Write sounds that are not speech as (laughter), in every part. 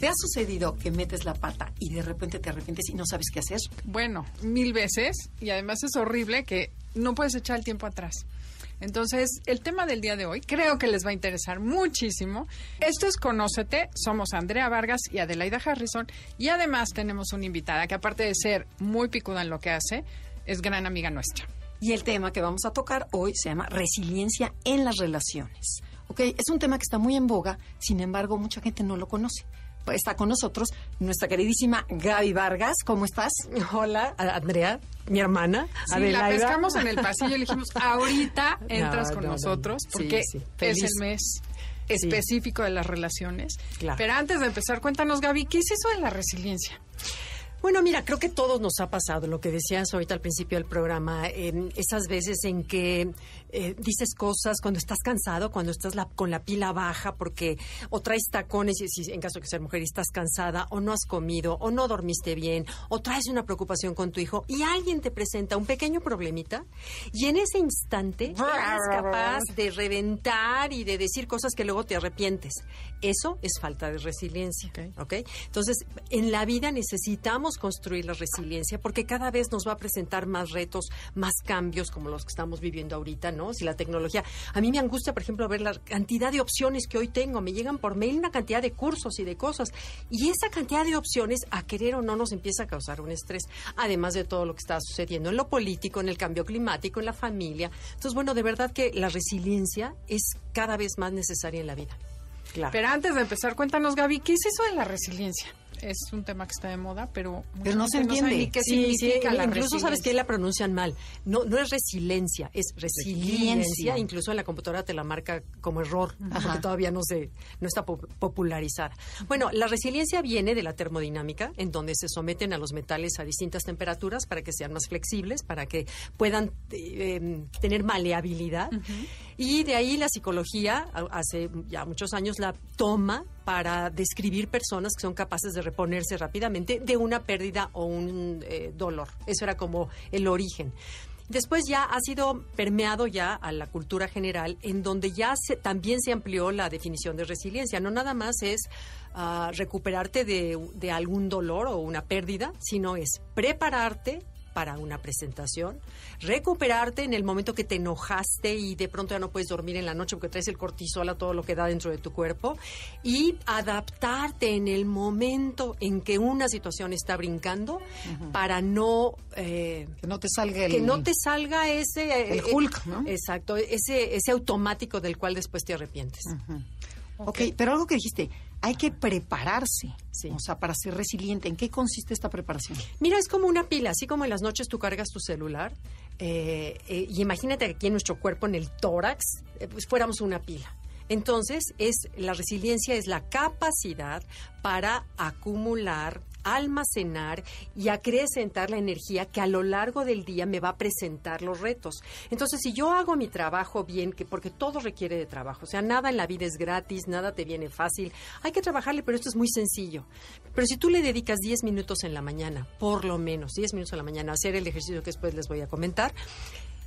¿Te ha sucedido que metes la pata y de repente te arrepientes y no sabes qué hacer? Bueno, mil veces. Y además es horrible que no puedes echar el tiempo atrás. Entonces, el tema del día de hoy creo que les va a interesar muchísimo. Esto es Conócete. Somos Andrea Vargas y Adelaida Harrison. Y además tenemos una invitada que aparte de ser muy picuda en lo que hace, es gran amiga nuestra. Y el tema que vamos a tocar hoy se llama resiliencia en las relaciones. ¿Ok? Es un tema que está muy en boga, sin embargo, mucha gente no lo conoce está con nosotros nuestra queridísima Gaby Vargas. ¿Cómo estás? Hola, Andrea, mi hermana. Sí, la pescamos en el pasillo y le dijimos, ahorita (laughs) entras con nosotros porque es el mes específico de las relaciones. Pero antes de empezar, cuéntanos, Gaby, ¿qué es eso de la resiliencia? Bueno, mira, creo que todos nos ha pasado lo que decías ahorita al principio del programa, esas veces en que eh, dices cosas cuando estás cansado, cuando estás con la pila baja, porque o traes tacones, si, en caso de que seas mujer y estás cansada, o no has comido, o no dormiste bien, o traes una preocupación con tu hijo, y alguien te presenta un pequeño problemita, y en ese instante eres capaz de reventar y de decir cosas que luego te arrepientes. Eso es falta de resiliencia. ¿ok? Entonces, en la vida necesitamos construir la resiliencia porque cada vez nos va a presentar más retos, más cambios como los que estamos viviendo ahorita, ¿no? Si la tecnología. A mí me angustia, por ejemplo, ver la cantidad de opciones que hoy tengo. Me llegan por mail una cantidad de cursos y de cosas. Y esa cantidad de opciones, a querer o no, nos empieza a causar un estrés. Además de todo lo que está sucediendo en lo político, en el cambio climático, en la familia. Entonces, bueno, de verdad que la resiliencia es cada vez más necesaria en la vida. Pero antes de empezar, cuéntanos, Gaby, ¿qué es eso de la resiliencia? Es un tema que está de moda, pero, pero no se entiende qué significa la Incluso sabes que la pronuncian mal. No, no es resiliencia, es resiliencia. Incluso en la computadora te la marca como error, porque todavía no se no está popularizada. Bueno, la resiliencia viene de la termodinámica, en donde se someten a los metales a distintas temperaturas para que sean más flexibles, para que puedan eh, em, tener maleabilidad. Y de ahí la psicología, hace ya muchos años, la toma para describir personas que son capaces de reponerse rápidamente de una pérdida o un eh, dolor. Eso era como el origen. Después ya ha sido permeado ya a la cultura general, en donde ya también se amplió la definición de resiliencia. No nada más es ah, recuperarte de, de algún dolor o una pérdida, sino es prepararte para una presentación, recuperarte en el momento que te enojaste y de pronto ya no puedes dormir en la noche porque traes el cortisol a todo lo que da dentro de tu cuerpo y adaptarte en el momento en que una situación está brincando para no eh, que no te salga el, que no te salga ese el Hulk, ¿no? Exacto, ese ese automático del cual después te arrepientes. ok, pero algo que dijiste, hay que prepararse, o sea, para ser resiliente. ¿En qué consiste esta preparación? Mira, es como una pila, así como en las noches tú cargas tu celular, eh, eh, y imagínate que aquí en nuestro cuerpo, en el tórax, eh, pues fuéramos una pila. Entonces, es la resiliencia es la capacidad para acumular almacenar y acrecentar la energía que a lo largo del día me va a presentar los retos. Entonces, si yo hago mi trabajo bien, que porque todo requiere de trabajo, o sea, nada en la vida es gratis, nada te viene fácil, hay que trabajarle, pero esto es muy sencillo. Pero si tú le dedicas 10 minutos en la mañana, por lo menos 10 minutos en la mañana, a hacer el ejercicio que después les voy a comentar,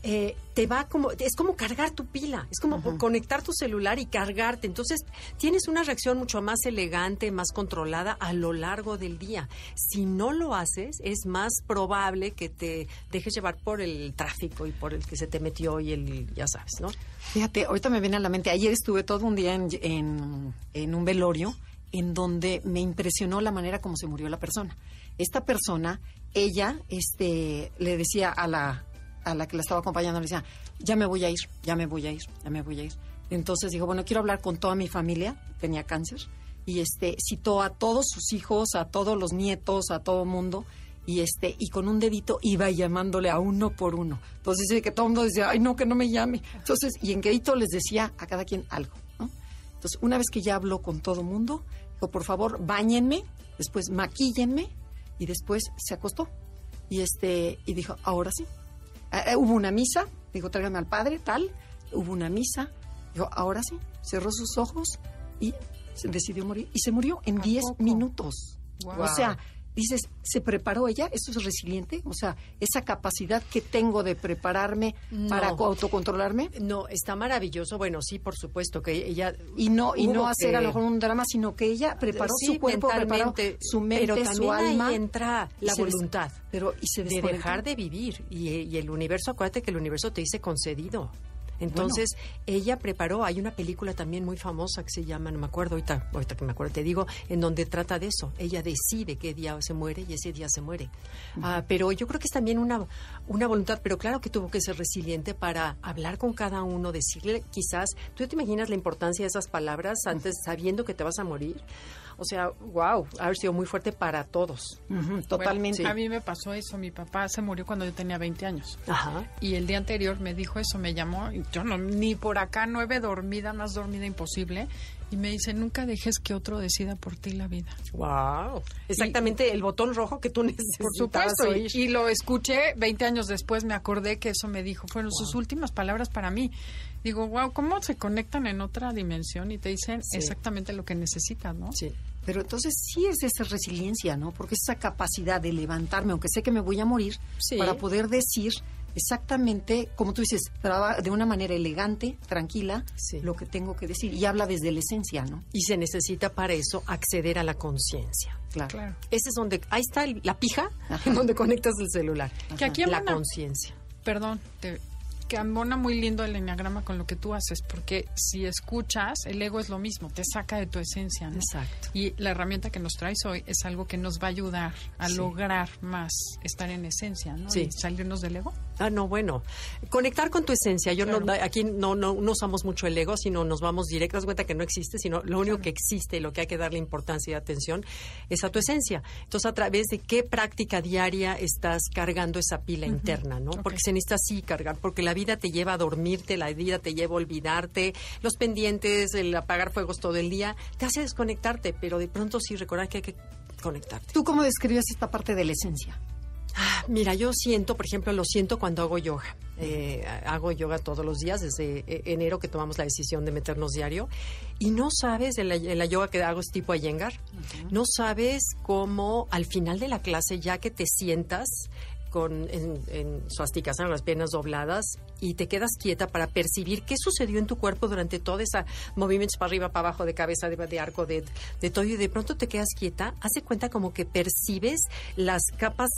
eh, te va como, es como cargar tu pila, es como conectar tu celular y cargarte. Entonces, tienes una reacción mucho más elegante, más controlada a lo largo del día. Si no lo haces, es más probable que te dejes llevar por el tráfico y por el que se te metió y el, ya sabes, ¿no? Fíjate, ahorita me viene a la mente, ayer estuve todo un día en, en un velorio en donde me impresionó la manera como se murió la persona. Esta persona, ella, este, le decía a la, a la que la estaba acompañando le decía, ya me voy a ir, ya me voy a ir, ya me voy a ir. Entonces dijo, bueno, quiero hablar con toda mi familia, tenía cáncer, y este citó a todos sus hijos, a todos los nietos, a todo mundo, y este y con un dedito iba llamándole a uno por uno. Entonces dice que todo el mundo decía, ay no, que no me llame. Entonces, y en grito les decía a cada quien algo, Entonces, una vez que ya habló con todo mundo, dijo, por favor, bañenme, después maquíllenme, y después se acostó y este y dijo, ahora sí. Eh, eh, hubo una misa, dijo, tráigame al padre, tal, hubo una misa, dijo, ahora sí, cerró sus ojos y se decidió morir y se murió en ¿A 10 poco? minutos. Wow. O sea, dices, ¿se preparó ella? ¿Eso es resiliente? O sea, esa capacidad que tengo de prepararme para No. autocontrolarme No, está maravilloso. Bueno, sí, por supuesto que ella y no y no hacer que- a lo mejor un drama, sino que ella preparó Sí, su cuerpo, preparó su mente, pero también su alma. ahí entra la voluntad pero y se de dejar de vivir y, y el universo, acuérdate que el universo te dice concedido. Entonces, ella preparó, hay una película también muy famosa que se llama, no me acuerdo ahorita, ahorita que me acuerdo te digo, en donde trata de eso. Ella decide qué día se muere y ese día se muere. Ah, pero yo creo que es también una, una voluntad, pero claro que tuvo que ser resiliente para hablar con cada uno, decirle quizás, ¿tú te imaginas la importancia de esas palabras antes sabiendo que te vas a morir? O sea, wow, haber sido muy fuerte para todos. Totalmente. Bueno, a mí me pasó eso. Mi papá se murió cuando yo tenía 20 años. Ajá. Y el día anterior me dijo eso, me llamó. y Yo no, ni por acá, nueve dormida, más dormida imposible. Y me dice, nunca dejes que otro decida por ti la vida. Wow. Exactamente el botón rojo que tú (laughs) necesitas. Por supuesto. Y, y lo escuché 20 años después, me acordé que eso me dijo. Fueron sus últimas palabras para mí. Digo, wow, ¿cómo se conectan en otra dimensión y te dicen Sí. exactamente lo que necesitas, no? Sí. Pero entonces sí es esa resiliencia, ¿no? Porque es esa capacidad de levantarme, aunque sé que me voy a morir, Sí. para poder decir exactamente, como tú dices, traba- de una manera elegante, tranquila, Sí. lo que tengo que decir. Y habla desde la esencia, ¿no? Y se necesita para eso acceder a la conciencia. Claro. Claro. Ese es donde, ahí está el- la pija, Ajá. en donde conectas el celular. Que aquí La conciencia. perdón, te- que ambona muy lindo el enneagrama con lo que tú haces, porque si escuchas, el ego es lo mismo, te saca de tu esencia, ¿no? Exacto. Y la herramienta que nos traes hoy es algo que nos va a ayudar a Sí. lograr más estar en esencia, ¿no? Sí. Y salirnos del ego. Ah, no, bueno. Conectar con tu esencia. Yo no, Claro. aquí no, no, no usamos mucho el ego, sino nos vamos directo. Das cuenta que no existe, sino lo único que existe y lo que hay que darle importancia y atención es a tu esencia. Entonces, a través de qué práctica diaria estás cargando esa pila interna, ¿no? Porque se necesita así cargar, porque la vida te lleva a dormirte, la vida te lleva a olvidarte, los pendientes, el apagar fuegos todo el día, te hace desconectarte, pero de pronto sí recordar que hay que conectarte. ¿Tú cómo describes esta parte de la esencia? Ah, Mira, yo siento, por ejemplo, lo siento cuando hago yoga. Eh, hago yoga todos los días, desde eh, enero que tomamos la decisión de meternos diario. Y no sabes, en la, en la yoga que hago es tipo Iyengar, no sabes cómo al final de la clase, ya que te sientas con en, en suastikasana, las piernas dobladas, y te quedas quieta para percibir qué sucedió en tu cuerpo durante todo ese movimientos para arriba, para abajo, de cabeza, de, de arco, de, de todo, y de pronto te quedas quieta, hace cuenta como que percibes las capas,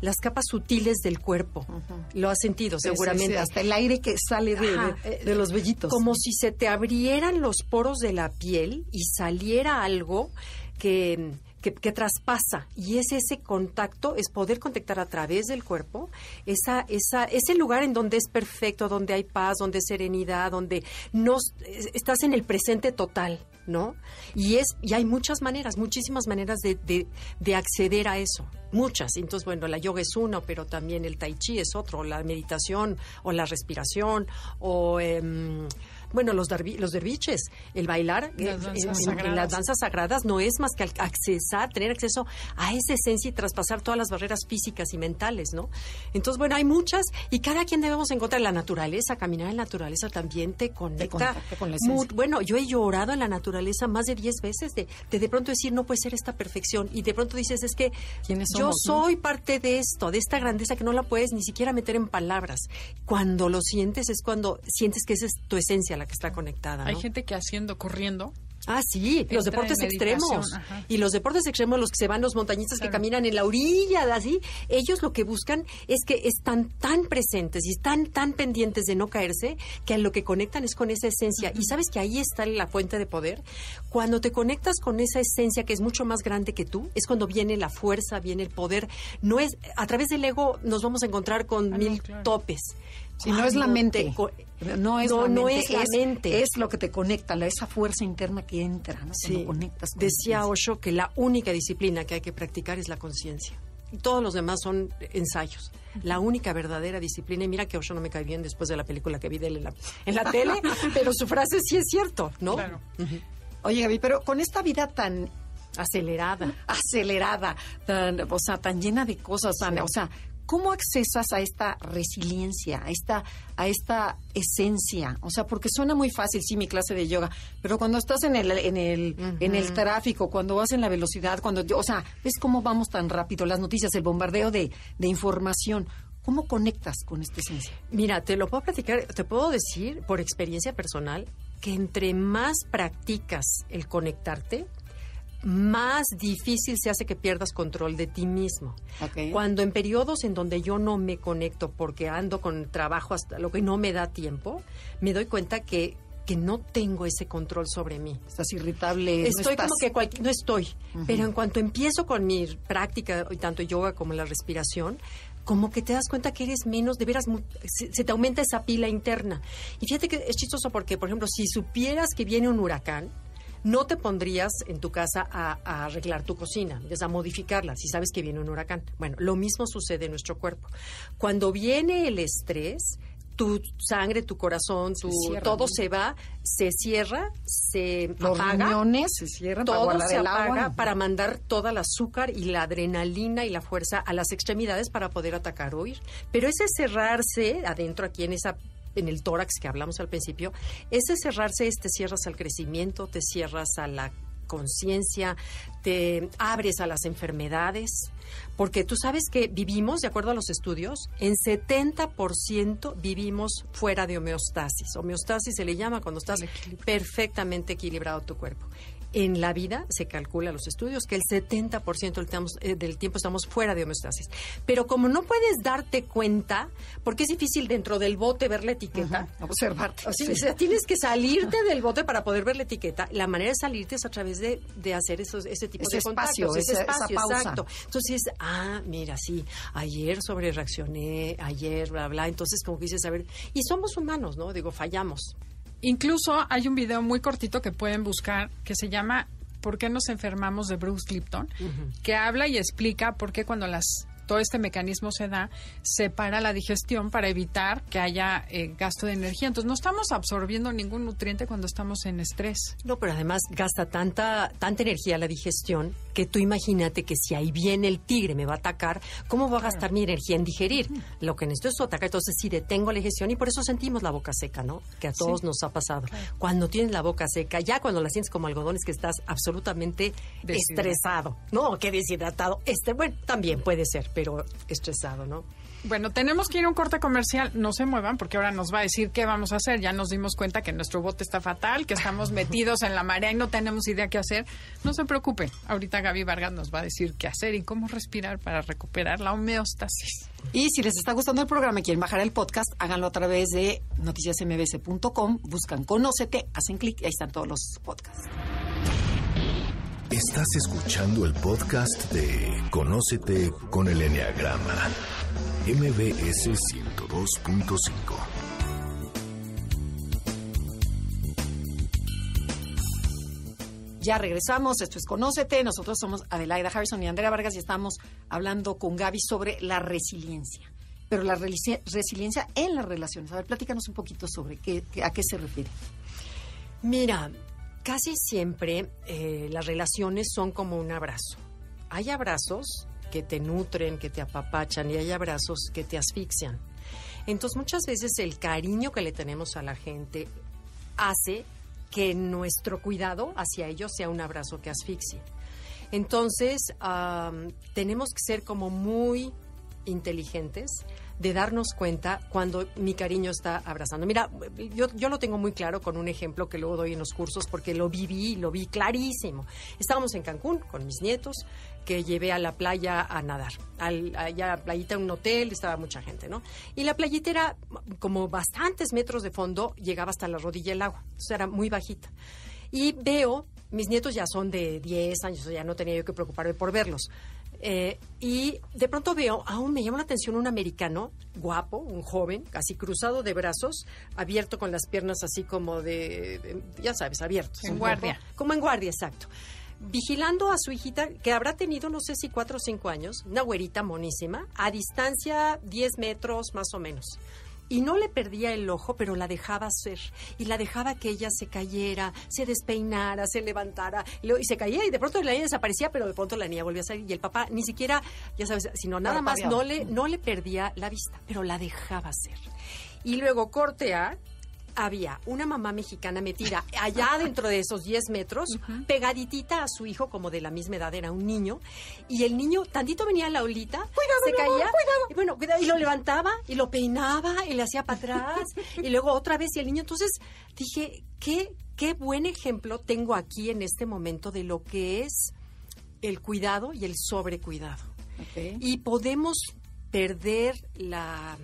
las capas sutiles del cuerpo. Lo has sentido, seguramente. Sí, sí, hasta el aire que sale de- eh, de los vellitos. Como si se te abrieran los poros de la piel y saliera algo que, que, que traspasa. Y es ese contacto, es poder contactar a través del cuerpo, esa, esa, ese lugar en donde es perfecto, donde hay paz, donde hay serenidad, donde no es- estás en el presente total. ¿No? Y es y hay muchas maneras, muchísimas maneras de, de, de acceder a eso, muchas. Entonces, bueno, la yoga es uno, pero también el tai chi es otro, la meditación o la respiración o em, bueno, los, los derviches, el bailar Las eh, danzas en- en- en sagradas. las danzas sagradas no es más que accesar, tener acceso a esa esencia y traspasar todas las barreras físicas y mentales, ¿no? Entonces, bueno, hay muchas y cada quien debemos encontrar la naturaleza, caminar en la naturaleza también te conecta. con la mu- esencia. bueno, yo he llorado en la naturaleza más de 10 veces de, de de pronto decir no puede ser esta perfección y de pronto dices es que ¿Quiénes yo no? soy parte de esto, de esta grandeza que no la puedes ni siquiera meter en palabras. Cuando lo sientes es cuando sientes que esa es tu esencia la que está conectada. Hay gente que haciendo, corriendo, Ah, sí, los deportes extremos. ajá. Y los deportes extremos, los que se van, los montañistas que caminan en la orilla, así, ellos lo que buscan es que están tan presentes y están tan pendientes de no caerse que a lo que conectan es con esa esencia. Y sabes que ahí está la fuente de poder. Cuando te conectas con esa esencia que es mucho más grande que tú, es cuando viene la fuerza, viene el poder. No es, a través del ego nos vamos a encontrar con Ah, no, mil claro. Si no es la Cuando mente. No es No, la no mente. es la mente. Es lo que te conecta, la- esa fuerza interna que entra, ¿no? Cuando Sí. conectas con Decía. Osho que la única disciplina que hay que practicar es la conciencia. Y Todos los demás son ensayos. La única verdadera disciplina, y mira que Osho no me cae bien después de la película que vi de él en la, en la tele, (laughs) pero su frase sí es cierto, ¿no? Claro. Oye, Gaby, pero con esta vida tan acelerada. (laughs) Acelerada, tan, o sea, tan llena de cosas, tan, o sea, ¿cómo accesas a esta resiliencia, a esta, a esta esencia? O sea, porque suena muy fácil, sí, mi clase de yoga, pero cuando estás en el, en el, en el tráfico, cuando vas en la velocidad, cuando, o sea, ves cómo vamos tan rápido, las noticias, el bombardeo de, de información. ¿Cómo conectas con esta esencia? Mira, te lo puedo platicar, te puedo decir por experiencia personal que entre más practicas el conectarte, más difícil se hace que pierdas control de ti mismo. Cuando en periodos en donde yo no me conecto porque ando con trabajo hasta lo que no me da tiempo, me doy cuenta que, que no tengo ese control sobre mí. Estás irritable. no Estoy estás- como que cual- no estoy, pero en cuanto empiezo con mi práctica, y tanto yoga como la respiración, como que te das cuenta que eres menos, de veras, se, se te aumenta esa pila interna. Y fíjate que es chistoso porque, por ejemplo, si supieras que viene un huracán, no te pondrías en tu casa a, a arreglar tu cocina, es a modificarla, si sabes que viene un huracán. Bueno, lo mismo sucede en nuestro cuerpo. Cuando viene el estrés, tu sangre, tu corazón, tu, cierra, todo ¿no? se va, se cierra, se Los apaga riñones se cierran todo se el apaga agua. para mandar toda el azúcar y la adrenalina y la fuerza a las extremidades para poder atacar o huir. Pero ese cerrarse adentro aquí en esa en el tórax que hablamos al principio, ese cerrarse es te cierras al crecimiento, te cierras a la conciencia, te abres a las enfermedades, porque tú sabes que vivimos, de acuerdo a los estudios, en 70% vivimos fuera de homeostasis. Homeostasis se le llama cuando estás perfectamente equilibrado tu cuerpo. En la vida se calcula los estudios que el 70% del, tamos- eh, del tiempo estamos fuera de homeostasis. Pero como no puedes darte cuenta, porque es difícil dentro del bote ver la etiqueta, Observarte. o sea, sí. o sea, tienes que salirte (laughs) del bote para poder ver la etiqueta. La manera de salirte es a través de, de hacer esos, ese tipo Ese de contactos, espacio, ese esa- esa espacio, pausa. exacto. Entonces, ah, mira, sí, ayer sobre reaccioné, ayer, bla, bla. Entonces, como que dices, a ver, y somos humanos, ¿no? Digo, fallamos. Incluso hay un video muy cortito que pueden buscar que se llama ¿Por qué nos enfermamos? de Bruce Lipton, que habla y explica por qué cuando las todo este mecanismo se da, se para la digestión para evitar que haya eh, gasto de energía. Entonces no estamos absorbiendo ningún nutriente cuando estamos en estrés. No, pero además gasta tanta, tanta energía la digestión que tú imagínate que si ahí viene el tigre, me va a atacar, ¿cómo va a gastar mi energía en digerir? Lo que necesito es atacar. Entonces, sí, detengo la digestión y por eso sentimos la boca seca, ¿no? Que a todos nos ha pasado. Cuando tienes la boca seca, ya cuando la sientes como algodón es que estás absolutamente estresado. No, que deshidratado. Este, bueno, también puede ser, pero estresado, ¿no? Bueno, tenemos que ir a un corte comercial. No se muevan porque ahora nos va a decir qué vamos a hacer. Ya nos dimos cuenta que nuestro bote está fatal, que estamos metidos en la marea y no tenemos idea qué hacer. No se preocupe. Ahorita Gaby Vargas nos va a decir qué hacer y cómo respirar para recuperar la homeostasis. Y si les está gustando el programa y quieren bajar el podcast, háganlo a través de noticiasmbs.com, buscan Conócete, hacen clic y ahí están todos los podcasts. Estás escuchando el podcast de Conócete con el Enneagrama, MBS 102.5. Ya regresamos, esto es Conócete, nosotros somos Adelaida Harrison y Andrea Vargas y estamos hablando con Gaby sobre la resiliencia. Pero la resiliencia en las relaciones. A ver, platícanos un poquito sobre qué, qué- a qué se refiere. Mira, casi siempre eh, las relaciones son como un abrazo. Hay abrazos que te nutren, que te apapachan y hay abrazos que te asfixian. Entonces muchas veces el cariño que le tenemos a la gente hace que nuestro cuidado hacia ellos sea un abrazo que asfixie. Entonces tenemos que ser como muy inteligentes de darnos cuenta cuando mi cariño está abrazando. Mira, yo, yo lo tengo muy claro con un ejemplo que luego doy en los cursos porque lo viví, lo vi clarísimo. Estábamos en Cancún con mis nietos que llevé a la playa a nadar. Al, allá a la playita, un hotel, estaba mucha gente, ¿no? Y la playita era como bastantes metros de fondo, llegaba hasta la rodilla el agua. Entonces era muy bajita. Y veo, mis nietos ya son de 10 años, ya no tenía yo que preocuparme por verlos. Eh, y de pronto veo, aún me llama la atención un americano, guapo, un joven, casi cruzado de brazos, abierto con las piernas así como de, de- ya sabes, abiertos. En guardia. como en guardia, exacto. Vigilando a su hijita, que habrá tenido, no sé si cuatro o cinco años, una güerita monísima, a distancia 10 metros más o menos. y no le perdía el ojo, pero la dejaba hacer y la dejaba que ella se cayera, se despeinara, se levantara y, se caía y de pronto la niña desaparecía, pero de pronto la niña volvía a salir y el papá ni siquiera, ya sabes, sino nada más no le no le perdía la vista, pero la dejaba hacer. Y luego cortea había una mamá mexicana metida (laughs) allá dentro de esos 10 metros, pegaditita a su hijo, como de la misma edad, era un niño, y el niño tantito venía a la olita, se caía, y bueno, y lo levantaba, y lo peinaba, y le hacía para atrás, (laughs) y luego otra vez, y el niño, entonces dije, qué, qué buen ejemplo tengo aquí en este momento de lo que es el cuidado y el sobrecuidado. Y podemos perder la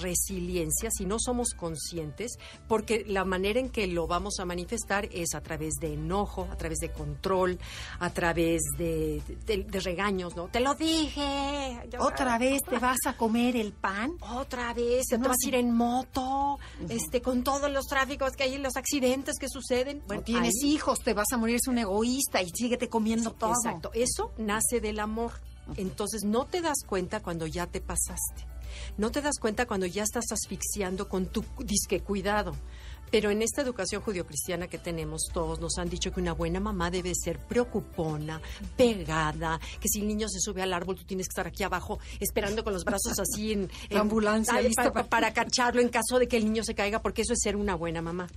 resiliencia si no somos conscientes, porque la manera en que lo vamos a manifestar es a través de enojo, a través de control, a través de, de, regaños, ¿no? Te lo dije. Otra vez te vas a comer el pan. Otra vez te vas a ir en moto, este, con todos los tráficos que hay, los accidentes que suceden. Bueno, tienes hijos, te vas a morir, es un egoísta y síguete comiendo todo. Exacto, eso nace del amor. Entonces no te das cuenta cuando ya te pasaste. No te das cuenta cuando ya estás asfixiando con tu disque cuidado. Pero en esta educación judio-cristiana que tenemos todos, nos han dicho que una buena mamá debe ser preocupona, pegada, que si el niño se sube al árbol, tú tienes que estar aquí abajo esperando con los brazos así en, (laughs) la ambulancia para, cacharlo en caso de que el niño se caiga, porque eso es ser una buena mamá.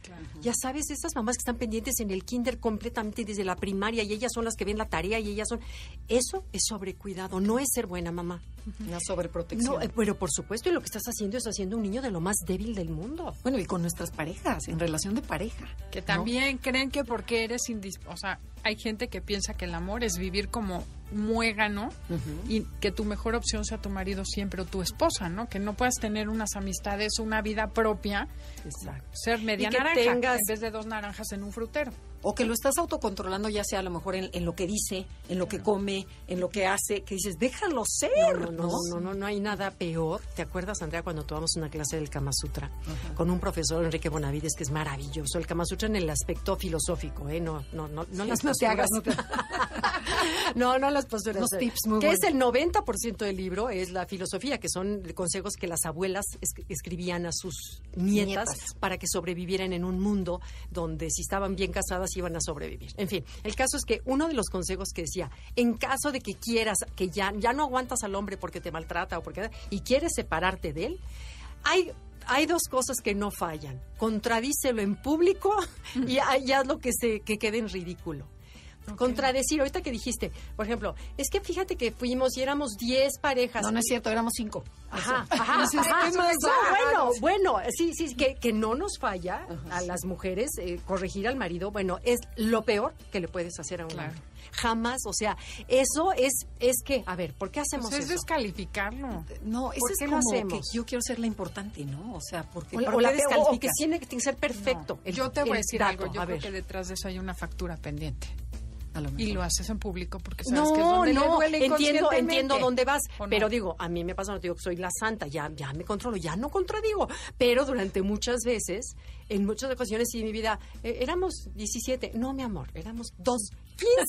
Ya sabes, estas mamás que están pendientes en el kinder completamente desde la primaria y ellas son las que ven la tarea y ellas son... Eso es sobrecuidado, no es ser buena mamá. Una sobreprotección. No, eh, pero por supuesto, y lo que estás haciendo es haciendo un niño de lo más débil del mundo. Bueno, y con nuestras parejas, en relación de pareja. Que también creen que porque eres o sea, hay gente que piensa que el amor es vivir como muégano y que tu mejor opción sea tu marido siempre o tu esposa, ¿no? Que no puedas tener unas amistades, una vida propia, ser media naranja en vez de dos naranjas en un frutero o que lo estás autocontrolando ya sea a lo mejor en, lo que dice, en lo que come, en lo que hace, que dices, déjalo ser. No, no, no, no, no, hay nada peor. ¿Te acuerdas, Andrea, cuando tomamos una clase del Kama Sutra con un profesor, Enrique Bonavides, que es maravilloso? El Kama Sutra en el aspecto filosófico, ¿eh? No, no, no, no las (laughs) posturas. No, (laughs) (laughs) no, las posturas. Los tips muy Que es el 90% del libro, es la filosofía, que son consejos que las abuelas escribían a sus nietas, para que sobrevivieran en un mundo donde si estaban bien casadas iban a sobrevivir. En fin, el caso es que uno de los consejos que decía, en caso de que quieras, que ya, ya no aguantas al hombre porque te maltrata o porque y quieres separarte de él, hay hay dos cosas que no fallan. Contradícelo en público (laughs) y, haz lo que se que quede en ridículo contradecir. Ahorita que dijiste, por ejemplo, es que fíjate que fuimos y éramos 10 parejas. No, no es cierto, éramos 5. Ajá, ajá, bueno, bueno, sí, sí, que, que no nos falla a las mujeres eh, corregir al marido, bueno, es lo peor que le puedes hacer a un hombre. Jamás, o sea, eso es, es que, a ver, ¿por qué hacemos pues eso? Es descalificarlo. No, eso es como que yo quiero ser la importante, ¿no? O sea, porque o, o, la, o que tiene que ser perfecto. yo te voy a decir algo, yo creo que detrás de eso hay una factura pendiente. Y lo haces en público porque sabes no, que es donde no, le duele entiendo, entiendo dónde vas, pero digo, a mí me pasa, no digo que soy la santa, ya, ya me controlo, ya no contradigo, pero durante muchas veces, en muchas ocasiones en mi vida, eh, éramos 17, no, mi amor, éramos dos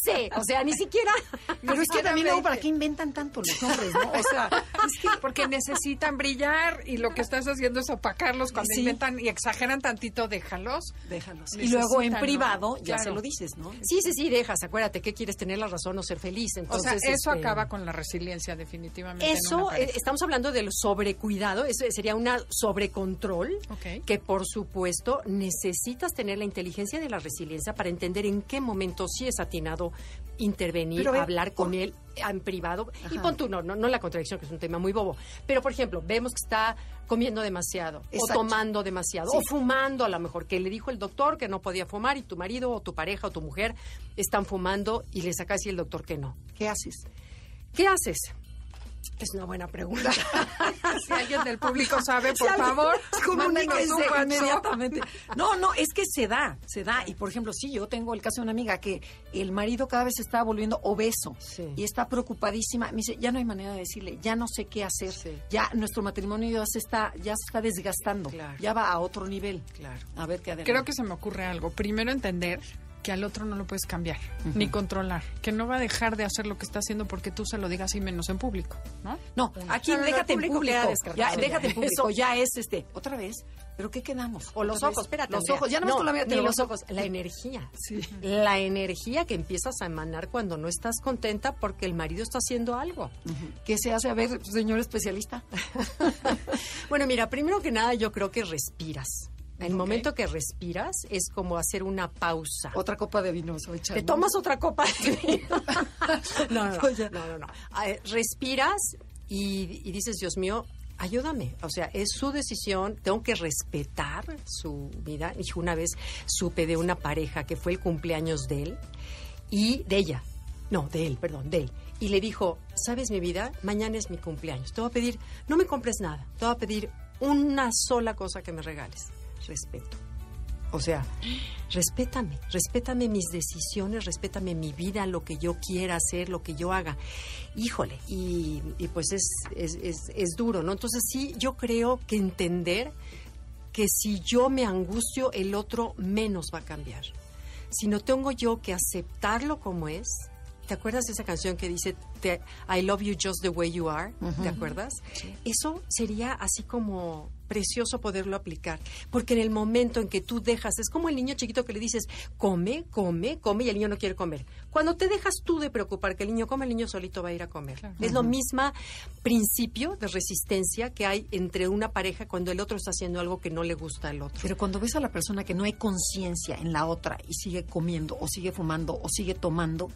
15. O sea, ni siquiera. (laughs) Pero es que también luego, ¿para qué inventan tanto los hombres, no? O sea, es que porque necesitan brillar y lo que estás haciendo es opacarlos cuando inventan y exageran tantito, déjalos. Déjalos. Y luego en privado ya se lo dices, ¿no? Sí, sí, sí, dejas. Acuérdate que quieres tener la razón o ser feliz. Entonces, o sea, eso este, acaba con la resiliencia, definitivamente. Eso, eh, estamos hablando del sobrecuidado, eso sería una sobrecontrol que, por supuesto, necesitas tener la inteligencia de la resiliencia para entender en qué momento sí es a ti intervenir, hablar con él en privado. Y pon tú, no, no, no, la contradicción, que es un tema muy bobo. Pero, por ejemplo, vemos que está comiendo demasiado, o tomando demasiado, o fumando a lo mejor, que le dijo el doctor que no podía fumar y tu marido o tu pareja o tu mujer están fumando y le sacas y el doctor que no. ¿Qué haces? ¿Qué haces? Es una buena pregunta. (laughs) si alguien del público sabe, por favor, (laughs) comuníquense inmediatamente. No, no, es que se da, se da. Y por ejemplo, sí, yo tengo el caso de una amiga que el marido cada vez se está volviendo obeso y está preocupadísima. Me dice, ya no hay manera de decirle, ya no sé qué hacer. Ya nuestro matrimonio ya se está, ya se está desgastando. Ya va a otro nivel. Claro. A ver qué Creo que se me ocurre algo. Primero entender que al otro no lo puedes cambiar ni controlar, que no va a dejar de hacer lo que está haciendo porque tú se lo digas y menos en público, ¿no? No, aquí No, no, no, déjate en público Ya, déjate en ya. público. Eso- Ya es este. Otra vez. ¿Pero qué quedamos? O los ojos, espérate. Los Andrea. ojos. Ya no, la vida ni los ojos, la energía. La energía que empiezas a emanar cuando no estás contenta porque el marido está haciendo algo. ¿Qué se hace? A ver, señor especialista. (laughs) Bueno, mira, primero que nada yo creo que respiras. El momento que respiras es como hacer una pausa. Otra copa de vino. soy Te tomas otra copa de vino. (laughs) no, no, no, no, no, no. Ah, eh, Respiras y, y dices, Dios mío, ayúdame. O sea, es su decisión, tengo que respetar su vida. Y una vez supe de una pareja que fue el cumpleaños de él y de ella. No, de él, perdón, de él. Y le dijo, ¿sabes mi vida? Mañana es mi cumpleaños. Te voy a pedir, no me compres nada. Te voy a pedir una sola cosa que me regales. Respeto. O sea, respétame, respétame mis decisiones, respétame mi vida, lo que yo quiera hacer, lo que yo haga. Híjole, y, y pues es, es, es- es duro, ¿no? Entonces sí, yo creo que entender que si yo me angustio, el otro menos va a cambiar. Si no tengo yo que aceptarlo como es, ¿te acuerdas de esa canción que dice te- I love you just the way you are? ¿Te acuerdas? Eso sería así como precioso poderlo aplicar, porque en el momento en que tú dejas, es como el niño chiquito que le dices, come, come, come, y el niño no quiere comer. Cuando te dejas tú de preocupar que el niño come, el niño solito va a ir a comer. Claro. Es lo mismo principio de resistencia que hay entre una pareja cuando el otro está haciendo algo que no le gusta al otro. Pero cuando ves a la persona que no hay conciencia en la otra y sigue comiendo o sigue fumando o sigue tomando,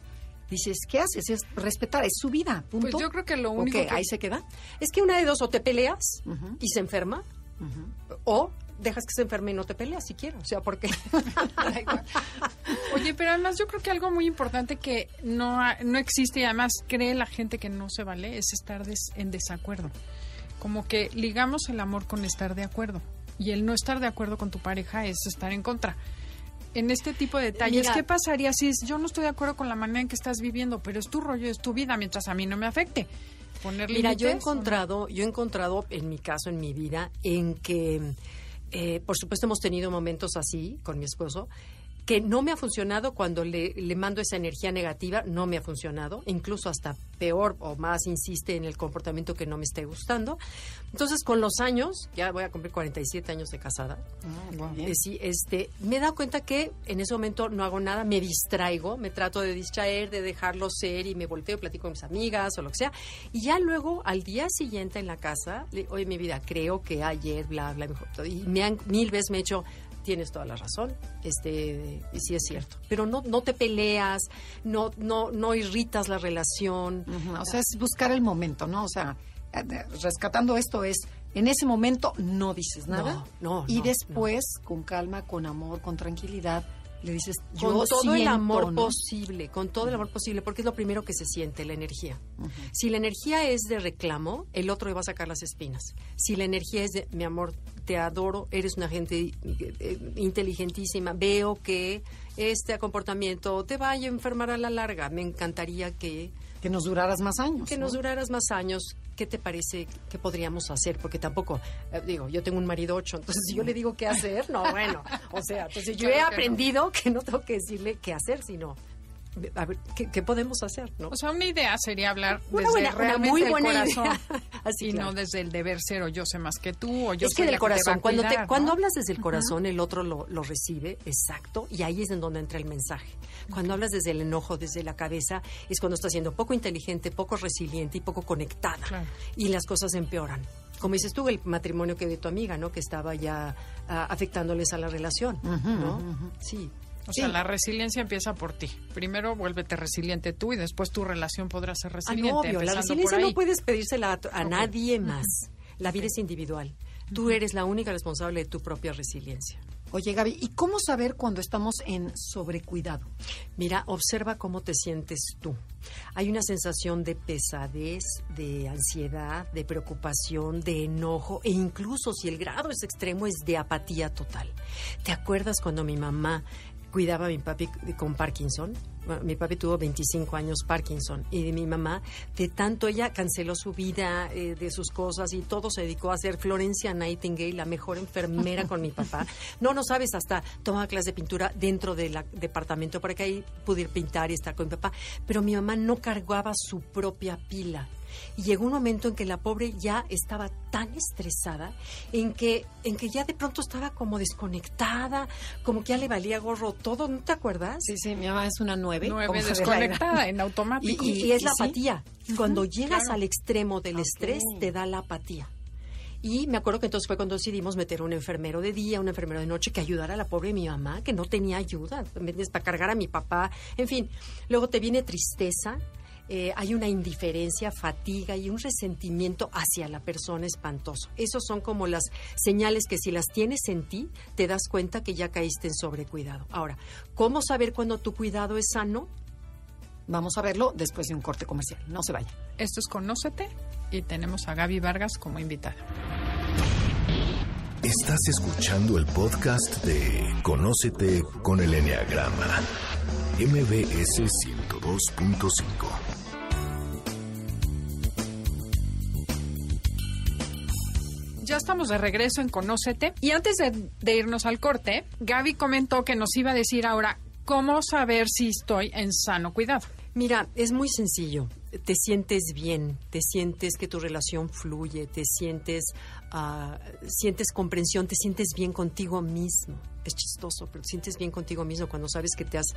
dices, ¿qué haces? Es respetar, es su vida, punto. Pues yo creo que lo ¿O único que- ahí se queda. Es que una de dos, o te peleas y se enferma, o dejas que se enferme y no te peleas siquiera. O sea, porque (laughs) Oye, pero además yo creo que algo muy importante que no, ha- no existe y además cree la gente que no se vale es estar des- en desacuerdo. Como que ligamos el amor con estar de acuerdo. Y el no estar de acuerdo con tu pareja es estar en contra. En este tipo de detalles, Mira- ¿qué pasaría si es, yo no estoy de acuerdo con la manera en que estás viviendo, pero es tu rollo, es tu vida, mientras a mí no me afecte? Poner Mira, yo he encontrado, yo he encontrado en mi caso, en mi vida, en que, eh, por supuesto, hemos tenido momentos así con mi esposo, que no me ha funcionado cuando le, le mando esa energía negativa, no me ha funcionado, incluso hasta peor o más insiste en el comportamiento que no me esté gustando. Entonces, con los años, ya voy a cumplir 47 años de casada, Bien. eh, sí, este, me he dado cuenta que en ese momento no hago nada, me distraigo, me trato de distraer, de dejarlo ser y me volteo, platico con mis amigas o lo que sea. Y ya luego, al día siguiente en la casa, le, oye, mi vida, creo que ayer, bla, bla, mejor. Y me han, mil veces me he hecho, tienes toda la razón, este, y sí es cierto. Pero no, no te peleas, no, no, no irritas la relación. O sea, es buscar el momento, ¿no? O sea, eh, rescatando esto es, en ese momento no dices nada. No, no, Y después, con calma, con amor, con tranquilidad, le dices, yo con todo el amor ¿no? posible, con todo el amor posible, porque es lo primero que se siente, la energía. Si la energía es de reclamo, el otro le va a sacar las espinas. Si la energía es de, mi amor, te adoro, eres una gente eh, inteligentísima, veo que este comportamiento te vaya a enfermar a la larga, me encantaría que, Que nos duraras más años. que ¿no? nos duraras más años. ¿Qué te parece que podríamos hacer? Porque tampoco, eh, digo, yo tengo un marido ocho, entonces si yo le digo qué hacer, no, bueno, o sea, entonces yo he Claro que no. aprendido que no tengo que decirle qué hacer, sino, a ver, ¿qué, qué podemos hacer? ¿no? O sea, una idea sería hablar Una desde buena- una realmente muy el buena corazón idea. (laughs) Así, y claro. no desde el deber ser o yo sé más que tú o yo es soy que del te corazón, cuando, te, cuidar, cuando ¿no? hablas desde el corazón, el otro lo, lo recibe, exacto, y ahí es en donde entra el mensaje. Cuando hablas desde el enojo, desde la cabeza, es cuando estás siendo poco inteligente, poco resiliente y poco conectada. Claro. Y las cosas empeoran. Como dices tú, el matrimonio que de tu amiga, ¿no? Que estaba ya ah, afectándoles a la relación, ¿no? Sí. O Sí. sea, la resiliencia empieza por ti. Primero vuélvete resiliente tú y después tu relación podrá ser Ah, resiliente. no, obvio, la resiliencia no puedes pedírsela a, a nadie más. La vida es individual. Tú eres la única responsable de tu propia resiliencia. Oye, Gaby, ¿y cómo saber cuando estamos en sobrecuidado? Mira, observa cómo te sientes tú. Hay una sensación de pesadez, de ansiedad, de preocupación, de enojo e incluso si el grado es extremo es de apatía total. ¿Te acuerdas cuando mi mamá cuidaba a mi papi con Parkinson. mi papi tuvo 25 años Parkinson y mi mamá, de tanto ella canceló su vida, eh, de sus cosas y todo se dedicó a ser Florencia Nightingale, la mejor enfermera con mi papá. (laughs) No, no sabes, hasta tomaba clases de pintura dentro del departamento para que ahí pudiera pintar y estar con mi papá. Pero mi mamá no cargaba su propia pila. Y llegó un momento en que la pobre ya estaba tan estresada, en que, en que ya de pronto estaba como desconectada, como que ya le valía gorro todo, ¿no te acuerdas? Sí, sí, mi mamá es una nueve. Nueve desconectada, en automático. Y, es la apatía. Cuando llegas al extremo del estrés, te da la apatía. Y me acuerdo que entonces fue cuando decidimos meter un enfermero de día, un enfermero de noche que ayudara a la pobre mi mamá, que no tenía ayuda, para cargar a mi papá, en fin. Luego te viene tristeza, eh, hay una indiferencia, fatiga y un resentimiento hacia la persona espantoso. Esos son como las señales que si las tienes en ti, te das cuenta que ya caíste en sobrecuidado. Ahora, ¿cómo saber cuando tu cuidado es sano? Vamos a verlo después de un corte comercial. No se vaya. Esto es Conócete y tenemos a Gaby Vargas como invitada. Estás escuchando el podcast de Conócete con el Enneagrama, MBS 102.5. de regreso en Conócete. Y antes de, irnos al corte, Gaby comentó que nos iba a decir ahora cómo saber si estoy en sano cuidado. Mira, es muy sencillo. Te sientes bien, te sientes que tu relación fluye, te sientes, uh, sientes comprensión, te sientes bien contigo mismo. Es chistoso, pero te sientes bien contigo mismo cuando sabes que te has,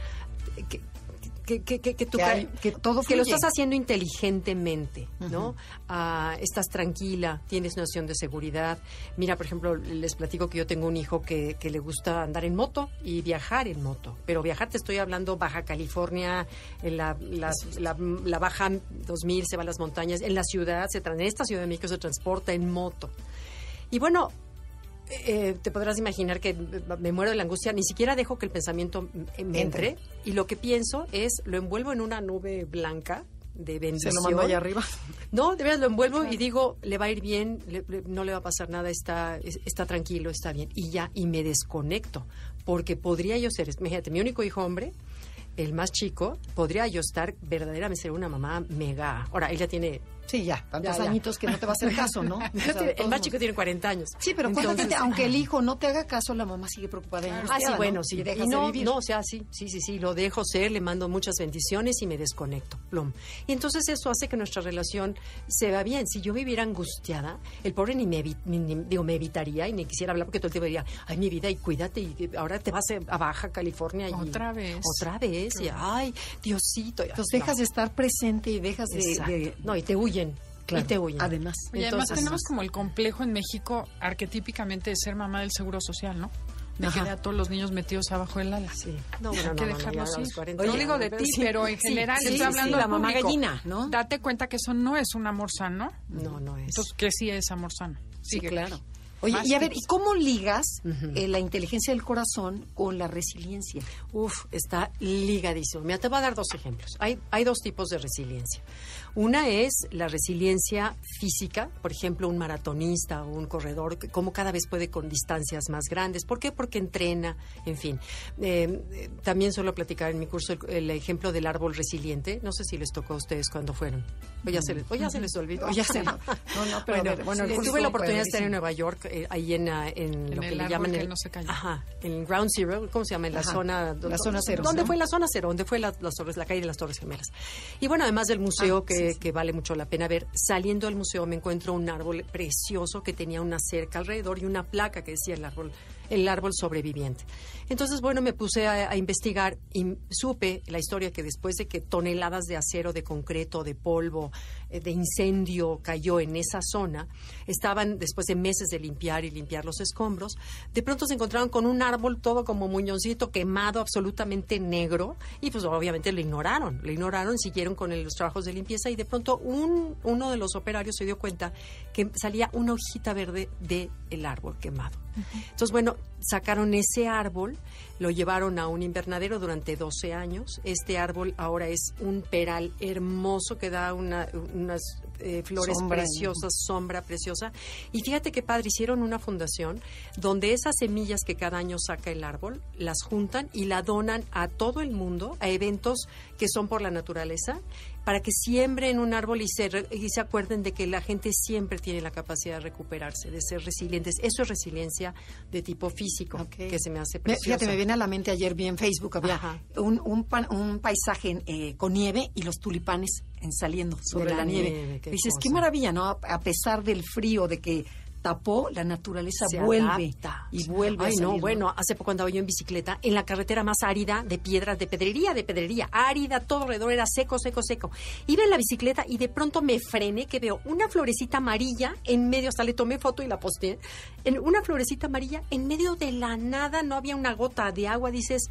que, que, que, que, todo que lo estás haciendo inteligentemente, ¿no? Ah, estás tranquila, tienes una noción de seguridad. Mira, por ejemplo, les platico que yo tengo un hijo que, que le gusta andar en moto y viajar en moto. Pero viajar, te estoy hablando Baja California, en la, la, la, Baja 2000 se va a las montañas, en la ciudad, se, en esta Ciudad de México se transporta en moto. Y bueno, eh, te podrás imaginar que me muero de la angustia, ni siquiera dejo que el pensamiento me entre, y lo que pienso es, lo envuelvo en una nube blanca de bendición. Se lo mando allá arriba. No, de verdad lo envuelvo y digo, le va a ir bien, no le va a pasar nada, está, está tranquilo, está bien. Y ya, y me desconecto, porque podría yo ser, fíjate, mi único hijo hombre, el más chico, podría yo estar verdaderamente ser una mamá mega. Ahora, él ya tiene Sí, ya, tantos añitos que no te va a hacer caso, ¿no? (laughs) el más chico tiene 40 años. Sí, pero Entonces, aunque el hijo no te haga caso, la mamá sigue preocupada. Y ah, sí, bueno, sí. Y no, no, o sea, sí, sí, sí, sí, lo dejo ser, le mando muchas bendiciones y me desconecto, plum. Y entonces eso hace que nuestra relación se va bien. Si yo viviera angustiada, el pobre ni me, digo, me evitaría y ni quisiera hablar porque todo el tiempo diría, ay, mi vida, y cuídate, y ahora te vas a Baja California. Y, otra vez. Otra vez, y ay, Diosito. Entonces dejas de estar presente y dejas de, No, y te y te Además. Y además tenemos como el complejo en México arquetípicamente de ser mamá del seguro social, ¿no? De que a todos los niños metidos abajo del ala. Sí. No, bueno, no, dejarlos no, digo de ti, pero en general estoy hablando de la mamá gallina, ¿no? Date cuenta que eso no es un amor sano. No, no es. Entonces, ¿qué sí es amor sano? Sí, claro. Oye, y a ver, ¿y cómo ligas eh, la inteligencia del corazón con la resiliencia? Uf, está ligadísimo. Mira, te voy a dar dos ejemplos. Hay, hay dos tipos de resiliencia. Una es la resiliencia física, por ejemplo, un maratonista o un corredor, como cada vez puede con distancias más grandes. ¿Por qué? Porque entrena, en fin. Eh, también suelo platicar en mi curso el, ejemplo del árbol resiliente. No sé si les tocó a ustedes cuando fueron. O ya se les, ya se les olvidó. ya (laughs) se, no, no, pero bueno, tuve la oportunidad de estar en Nueva York, eh, ahí en, ah, en, lo que le llaman el, no se ajá, en Ground Zero, ¿cómo se llama? En la zona... La zona cero. ¿Dónde fue la zona cero? ¿Dónde fue la, las torres, la calle de las Torres Gemelas? Y bueno, además del museo ah, que que, vale mucho la pena ver. Saliendo del museo me encuentro un árbol precioso que tenía una cerca alrededor y una placa que decía el árbol el árbol sobreviviente. Entonces, bueno, me puse a, investigar y supe la historia que después de que toneladas de acero, de concreto, de polvo, eh, de incendio cayó en esa zona, estaban, después de meses de limpiar y limpiar los escombros, de pronto se encontraron con un árbol todo como muñoncito, quemado, absolutamente negro, y pues obviamente lo ignoraron, lo ignoraron, siguieron con los trabajos de limpieza y de pronto un, uno de los operarios se dio cuenta que salía una hojita verde del el árbol quemado. Entonces, bueno, sacaron ese árbol, lo llevaron a un invernadero durante 12 años. Este árbol ahora es un peral hermoso que da una, unas eh, flores preciosas, sombra preciosa. Y fíjate qué padre, hicieron una fundación donde esas semillas que cada año saca el árbol, las juntan y la donan a todo el mundo, a eventos que son por la naturaleza para que siembren un árbol y se, y se acuerden de que la gente siempre tiene la capacidad de recuperarse, de ser resilientes. Eso es resiliencia de tipo físico, que se me hace precioso. Fíjate, me viene a la mente ayer vi en Facebook, había un, un, paisaje eh, con nieve y los tulipanes saliendo sobre la, nieve. Dices, qué maravilla, ¿no? A pesar del frío, de que tapó, la naturaleza vuelve y vuelve. Ay, no, bueno, hace poco andaba yo en bicicleta en la carretera más árida de piedras, de pedrería, de pedrería, árida, todo alrededor era seco, seco, seco. Iba en la bicicleta y de pronto me frené que veo una florecita amarilla en medio, hasta le tomé foto y la posté, en una florecita amarilla en medio de la nada, no había una gota de agua, dices,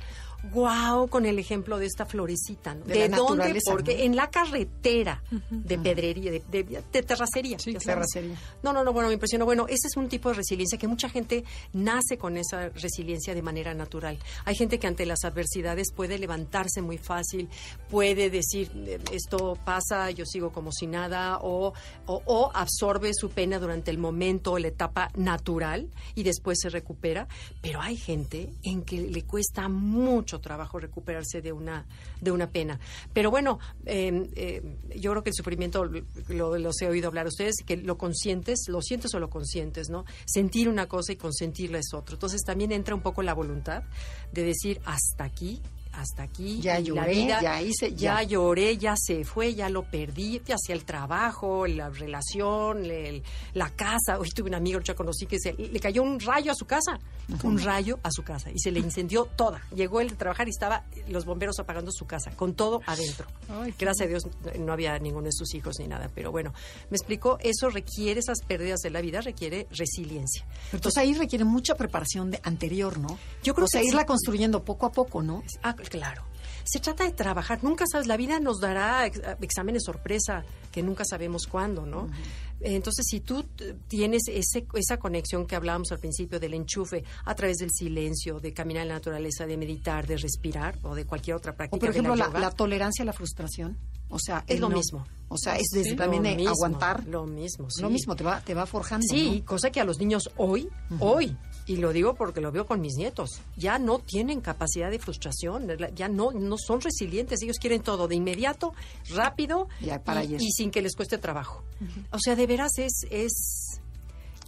wow con el ejemplo de esta florecita. ¿no? ¿De, dónde? Porque en la carretera de pedrería, de, de, terracería. Sí, terracería. No, no, no, bueno, me impresionó. Bueno, ese es un tipo de resiliencia que mucha gente nace con esa resiliencia de manera natural. Hay gente que ante las adversidades puede levantarse muy fácil, puede decir, esto pasa, yo sigo como si nada, o, o, o absorbe su pena durante el momento, la etapa natural, y después se recupera. Pero hay gente en que le cuesta mucho trabajo recuperarse de una, de una pena. Pero bueno, em, eh, yo creo que el sufrimiento, lo, los he oído hablar a ustedes, que lo conscientes, lo sientes o lo consientes, ¿no? Sentir una cosa y consentirla es otro. Entonces también entra un poco la voluntad de decir hasta aquí hasta aquí. Ya lloré, ya hice, ya. lloré, ya se fue, ya lo perdí, ya hacía el trabajo, la relación, la casa. Hoy tuve un amigo, ya conocí, que se, le cayó un rayo a su casa, un rayo a su casa y se le incendió toda. Llegó él de trabajar y estaba los bomberos apagando su casa, con todo adentro. Gracias a Dios no había ninguno de sus hijos ni nada, pero bueno, me explicó, eso requiere, esas pérdidas de la vida requiere resiliencia. Entonces ahí requiere mucha preparación de anterior, ¿no? Yo creo que irla construyendo poco a poco, ¿no? Ah, claro. Se trata de trabajar. Nunca sabes, la vida nos dará exámenes sorpresa que nunca sabemos cuándo, ¿no? Entonces, si tú tienes ese, esa conexión que hablábamos al principio del enchufe a través del silencio, de caminar en la naturaleza, de meditar, de respirar o de cualquier otra práctica. O por ejemplo, la, tolerancia a la frustración. O sea, es lo mismo. O sea, es también de aguantar. Lo mismo, Lo mismo, te va, te va forjando. Sí, cosa que a los niños hoy, hoy, y lo digo porque lo veo con mis nietos, ya no tienen capacidad de frustración, ya no, no son resilientes, ellos quieren todo de inmediato, rápido y, sin que les cueste trabajo. O sea, de veras es... Es,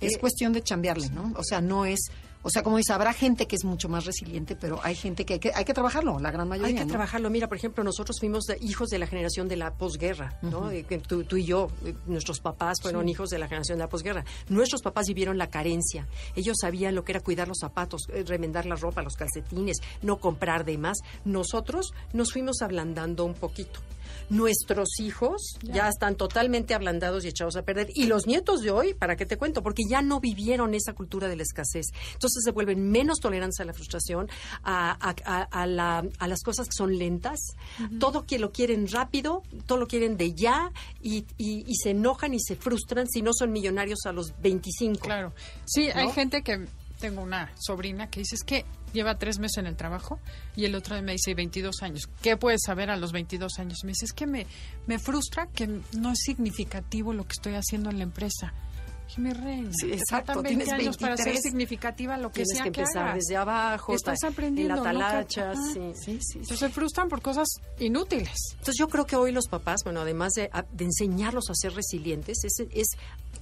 es eh, cuestión de chambearle, ¿no? O sea, no es o sea, como dice, habrá gente que es mucho más resiliente, pero hay gente que hay que, hay que trabajarlo, la gran mayoría. Hay que trabajarlo. Mira, por ejemplo, nosotros fuimos hijos de la generación de la posguerra, ¿no? tú, y yo, eh, nuestros papás fueron hijos de la generación de la posguerra. Nuestros papás vivieron la carencia. Ellos sabían lo que era cuidar los zapatos, eh, remendar la ropa, los calcetines, no comprar de más. Nosotros nos fuimos ablandando un poquito nuestros hijos ya. están totalmente ablandados y echados a perder. Y los nietos de hoy, ¿para qué te cuento? Porque ya no vivieron esa cultura de la escasez. Entonces se vuelven menos tolerantes a la frustración, a, las cosas que son lentas. Todo que lo quieren rápido, todo lo quieren de ya y, se enojan y se frustran si no son millonarios a los 25. Claro. Sí, hay gente que tengo una sobrina que dice es que lleva tres meses en el trabajo y el otro me dice 22 años. ¿Qué puedes saber a los 22 años? Me dice, es que me, me frustra que no es significativo lo que estoy haciendo en la emprsa. Jimmy Reina, sí, exacto. 20 Tienes años para ser significativa lo que Tienes sea que empezar desde abajo, estás aprendiendo en la talacha, sí, sí, sí, Entonces se frustran por cosas inútiles. Entonces yo creo que hoy los papás, bueno, además de, de enseñarlos a ser resilientes, es, es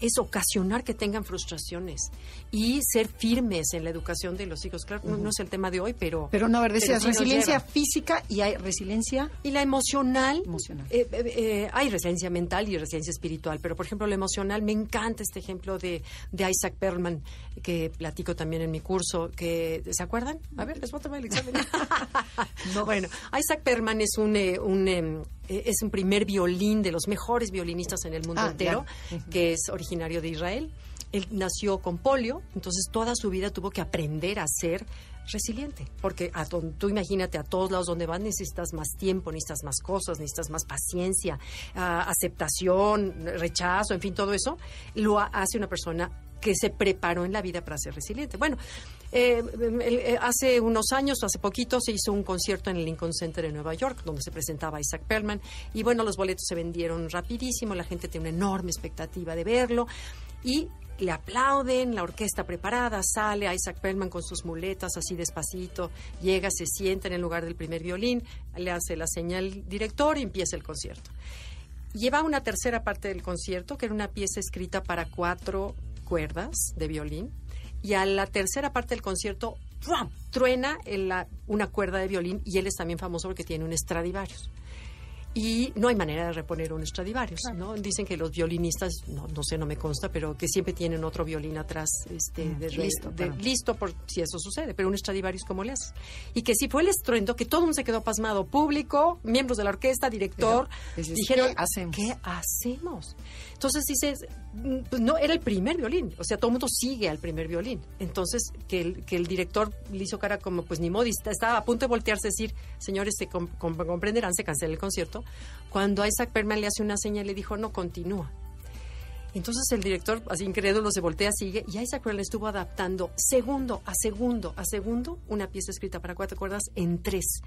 es ocasionar que tengan frustraciones y ser firmes en la educación de los hijos. Claro, no, es el tema de hoy, pero... Pero no, a ver, decías resiliencia física y hay resiliencia... Y la emocional. Emocional. Eh, eh, eh, hay resiliencia mental y resiliencia espiritual, pero por ejemplo la emocional, me encanta este ejemplo de, de Isaac Perlman, que platico también en mi curso, que ¿se acuerdan? A ver, les voy a tomar el examen. no. (laughs) (laughs) Bueno, Isaac Perlman es un, un em, es un primer violín de los mejores violinistas en el mundo ah, entero, que es originario de Israel. Él nació con polio, entonces toda su vida tuvo que aprender a ser resiliente, porque a tú imagínate a todos lados donde vas necesitas más tiempo, necesitas más cosas, necesitas más paciencia, ah, aceptación, rechazo, en fin, todo eso lo hace una persona que se preparó en la vida para ser resiliente. Bueno, eh, eh, hace unos años, hace poquito, se hizo un concierto en el Lincoln Center en Nueva York, donde se presentaba Isaac Perlman, y bueno, los boletos se vendieron rapidísimo, la gente tiene una enorme expectativa de verlo, y le aplauden, la orquesta preparada, sale Isaac Perlman con sus muletas así despacito, llega, se sienta en el lugar del primer violín, le hace la señal director y empieza el concierto. Lleva una tercera parte del concierto, que era una pieza escrita para cuatro cuerdas de violín, y a la tercera parte del concierto truena una cuerda de violín y él es también famoso porque tiene un Stradivarius y no hay manera de reponer un Stradivarius, ¿no? Dicen que los violinistas, no, no sé, no me consta, pero que siempre tienen otro violín atrás este, mm, de, listo, listo por si eso sucede, pero un Stradivarius ¿cómo le haces? Y que si fue el estruendo, que todo el mundo se quedó pasmado, público, miembros de la orquesta, director, dijeron, ¿qué hacemos? ¿qué hacemos? Entonces dices, mm, pues no, era el primer violín, o sea, todo el mundo sigue al primer violín. Entonces, que el, que el director le hizo cara como, pues ni modista, estaba a punto de voltearse y decir, señores, se comprenderán, se cancela el concierto cuando Isaac Perman le hace una señal, le dijo, no, continúa. Entonces el director, así incrédulo, se voltea, sigue, y Isaac Perlman estuvo adaptando segundo a segundo a segundo una pieza escrita para cuatro cuerdas en tres.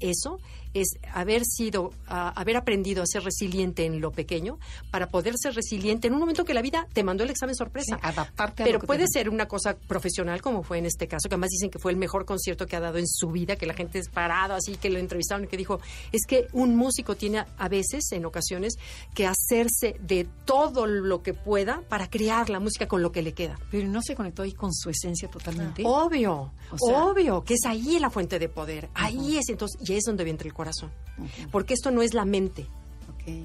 Eso es haber sido, haber aprendido a ser resiliente en lo pequeño para poder ser resiliente en un momento que la vida te mandó el examen sorpresa. adaptarte Pero puede ser una cosa profesional, como fue en este caso, que además dicen que fue el mejor concierto que ha dado en su vida, que la gente es parado así, que lo entrevistaron y que dijo, es que un músico tiene a veces, en ocasiones, que hacerse de todo lo que pueda para crear la música con lo que le queda. Pero no se conectó ahí con su esencia totalmente. Obvio, obvio, que es ahí la fuente de poder. Ahí es entonces, y es donde viene el corazón. Porque esto no es la mente.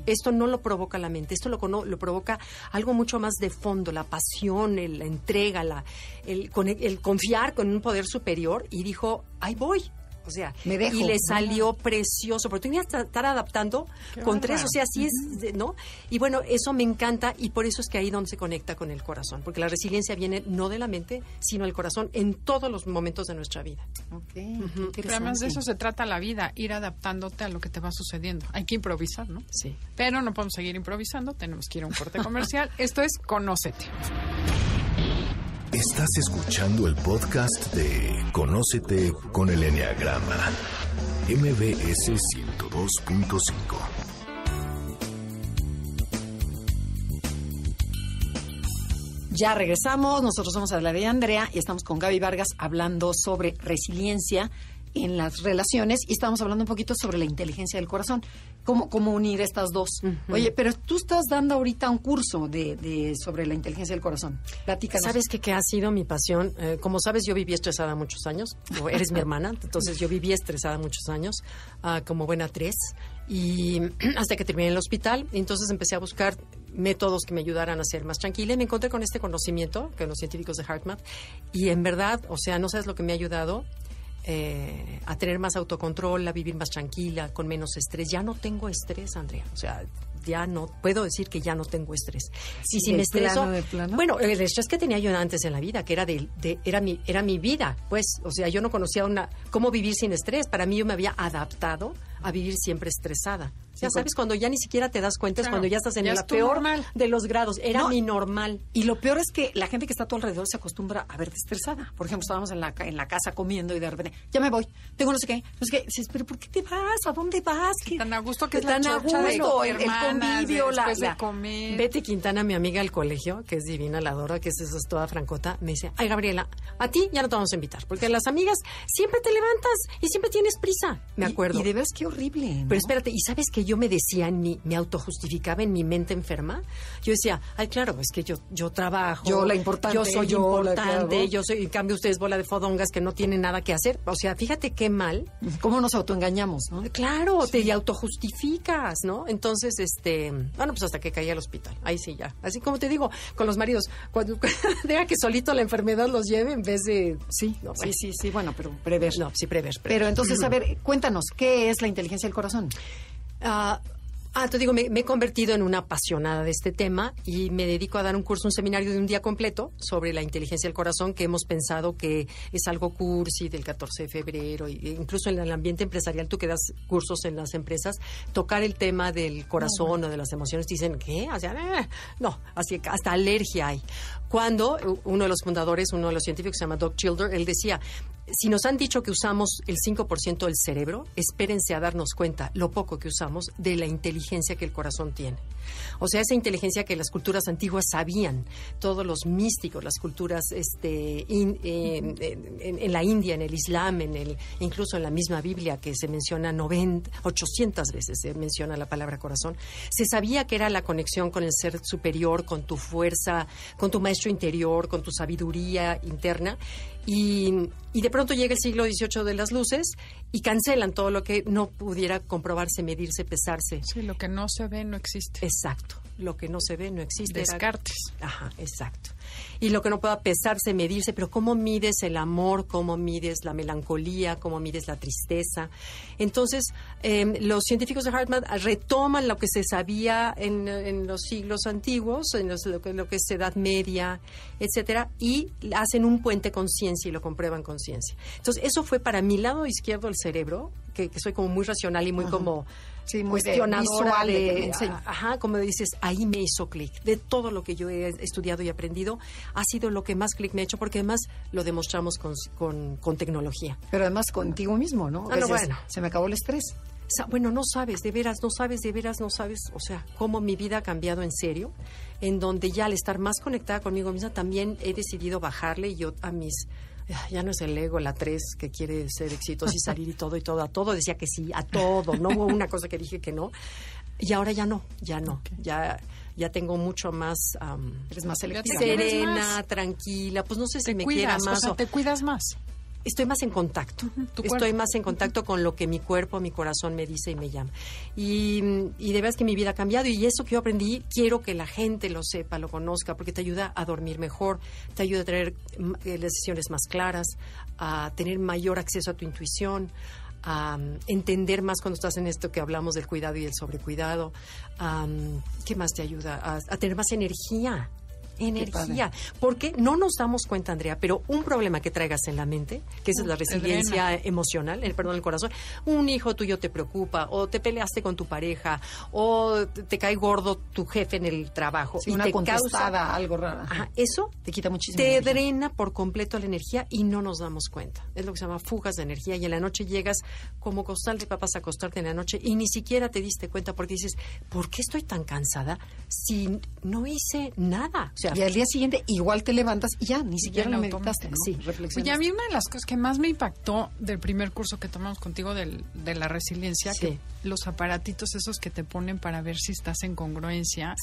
Esto no lo provoca la mente, esto lo, lo, provoca algo mucho más de fondo, la pasión, la entrega, la, el, el, confiar con un poder superior y dijo, ahí voy, o sea, y le salió precioso, porque tenía que estar adaptando con tres, o sea, así es, ¿no? Y bueno, eso me encanta y por eso es que ahí donde se conecta con el corazón, porque la resiliencia viene no de la mente, sino del corazón en todos los momentos de nuestra vida. Pero además de eso se trata la vida, ir adaptándote a lo que te va sucediendo. Hay que improvisar, ¿no? Sí. Pero no podemos seguir improvisando, tenemos que ir a un corte comercial. (laughs) Esto es Conócete. Estás escuchando el podcast de Conócete con el Enneagrama, MBS 102.5. Ya regresamos, nosotros somos Adela y Andrea y estamos con Gaby Vargas hablando sobre resiliencia en las relaciones y estamos hablando un poquito sobre la inteligencia del corazón, cómo, cómo unir estas dos. Oye, pero tú estás dando ahorita un curso de, sobre la inteligencia del corazón. Platícanos. ¿Sabes qué, qué ha sido mi pasión? Eh, como sabes, yo viví estresada muchos años, eres mi hermana, entonces yo viví estresada muchos años uh, como buena tres y (clears throat) hasta que terminé en el hospital, entonces empecé a buscar métodos que me ayudaran a ser más tranquila y me encontré con este conocimiento, con los científicos de HeartMath, y en verdad, o sea, no sabes lo que me ha ayudado eh, a tener más autocontrol, a vivir más tranquila, con menos estrés. Ya no tengo estrés, Andrea. O sea, ya no puedo decir que ya no tengo estrés. Sí, si me estreso, bueno, el estrés que tenía yo antes en la vida, que era de, era mi era mi vida, pues, o sea, yo no conocía una cómo vivir sin estrés. Para mí yo me había adaptado a vivir siempre estresada. Ya sabes, cuando ya ni siquiera te das cuenta es cuando ya estás en el peor de los grados. Era mi normal. Y lo peor es que la gente que está a tu alrededor se acostumbra a verte estresada. Por ejemplo, estábamos en la, en la casa comiendo y de repente, ya me voy, tengo no sé qué. No sé qué. Dices, pero ¿por qué te vas? ¿A dónde vas? ¿Qué? Tan a gusto que es tan la a gusto, el, convivio, la, de comer. Betty Quintana, mi amiga del colegio, que es divina, la adoro, que es, es toda francota, me dice, ay, Gabriela, a ti ya no te vamos a invitar, porque las amigas siempre te levantas y siempre tienes prisa. Me acuerdo. Y, de veras qué horrible. Pero espérate, ¿y sabes que yo me decía en mi, me autojustificaba en mi mente enferma? Yo decía, ay, claro, es que yo, yo trabajo. Yo la importante. Yo soy importante, yo soy, en cambio ustedes bola de fodongas que no tienen nada que hacer. O sea, fíjate qué mal. ¿Cómo nos autoengañamos, no? Claro, te autojustificas, ¿no? Entonces, este, bueno, pues hasta que caí al hospital. Ahí sí ya. Así como te digo, con los maridos, cuando (laughs) deja que solito la enfermedad los lleve en vez de... Sí, sí, sí, sí, bueno, pero prever. No, sí, prever. Pero entonces, a ver, cuéntanos, ¿qué es la inteligencia del corazón? Ah, Ah, te digo, me, he convertido en una apasionada de este tema y me dedico a dar un curso, un seminario de un día completo sobre la inteligencia del corazón, que hemos pensado que es algo cursi del 14 de febrero, e incluso en el ambiente empresarial, tú que das cursos en las empresas, tocar el tema del corazón o de las emociones, dicen, ¿qué? O sea, eh, no, así hasta alergia hay. Cuando uno de los fundadores, uno de los científicos, se llama Doc Childer, él decía, si nos han dicho que usamos el 5% del cerebro, espérense a darnos cuenta lo poco que usamos de la inteligencia que el corazón tiene. O sea, esa inteligencia que las culturas antiguas sabían, todos los místicos, las culturas este, eh, en, la India, en el Islam, en el, incluso en la misma Biblia que se menciona 90, 800 veces se menciona la palabra corazón, se sabía que era la conexión con el ser superior, con tu fuerza, con tu maestro interior, con tu sabiduría interna y, de pronto llega el siglo XVIII de las luces y cancelan todo lo que no pudiera comprobarse, medirse, pesarse. Sí, lo que no se ve no existe. Exacto. Lo que no se ve no existe. Descartes. Ajá, exacto y lo que no pueda pesarse, medirse, pero ¿cómo mides el amor? ¿Cómo mides la melancolía? ¿Cómo mides la tristeza? Entonces, em, los científicos de Harvard retoman lo que se sabía en, los siglos antiguos, en lo, que, lo que es Edad Media, etcétera, y hacen un puente con ciencia y lo comprueban con ciencia. Entonces, eso fue para mi lado izquierdo del cerebro, que, soy como muy racional y muy como sí, cuestionadora de, ajá, como dices, ahí me hizo clic. De todo lo que yo he estudiado y aprendido, ha sido lo que más clic me ha hecho, porque además lo demostramos con, con, tecnología. Pero además contigo mismo, ¿no? Ah, no bueno. Se me acabó el estrés. Bueno, no sabes, de veras, no sabes, de veras, no sabes, o sea, cómo mi vida ha cambiado en serio, en donde ya al estar más conectada conmigo misma, también he decidido bajarle yo a mis ya no es el ego, la tres, que quiere ser exitoso y salir y todo y todo, a todo decía que sí, a todo, no hubo una cosa que dije que no. Y ahora ya no, ya no, ya ya tengo mucho más Eres más serena, tranquila, pues no sé si me quiera más o, te cuidas más estoy más en contacto. estoy más en contacto con lo que mi cuerpo, mi corazón me dice y me llama. Y, y de verdad es que mi vida ha cambiado y eso que yo aprendí, quiero que la gente lo sepa, lo conozca, porque te ayuda a dormir mejor, te ayuda a tener mm, eh, decisiones más claras, a tener mayor acceso a tu intuición, a mm, entender más cuando estás en esto que hablamos del cuidado y el sobrecuidado. ¿Qué más te ayuda? a tener más energía energía. Porque no nos damos cuenta, Andrea, pero un problema que traigas en la mente, que es la resiliencia emocional, el perdón, el corazón, un hijo tuyo te preocupa, o te peleaste con tu pareja, o te cae gordo tu jefe en el trabajo. y una te causa algo raro. eso te quita muchísimo. Te drena por completo la energía y no nos damos cuenta. Es lo que se llama fugas de energía. Y en la noche llegas como costal de papas a acostarte en la noche y ni siquiera te diste cuenta porque dices, ¿por qué estoy tan cansada si no hice nada? O sea, y al día siguiente igual te levantas y ya, ni siquiera lo meditaste, Sí, Y a mí una de las cosas que más me impactó del primer curso que tomamos contigo del, de la resiliencia, que los aparatitos esos que te ponen para ver si estás en congruencia,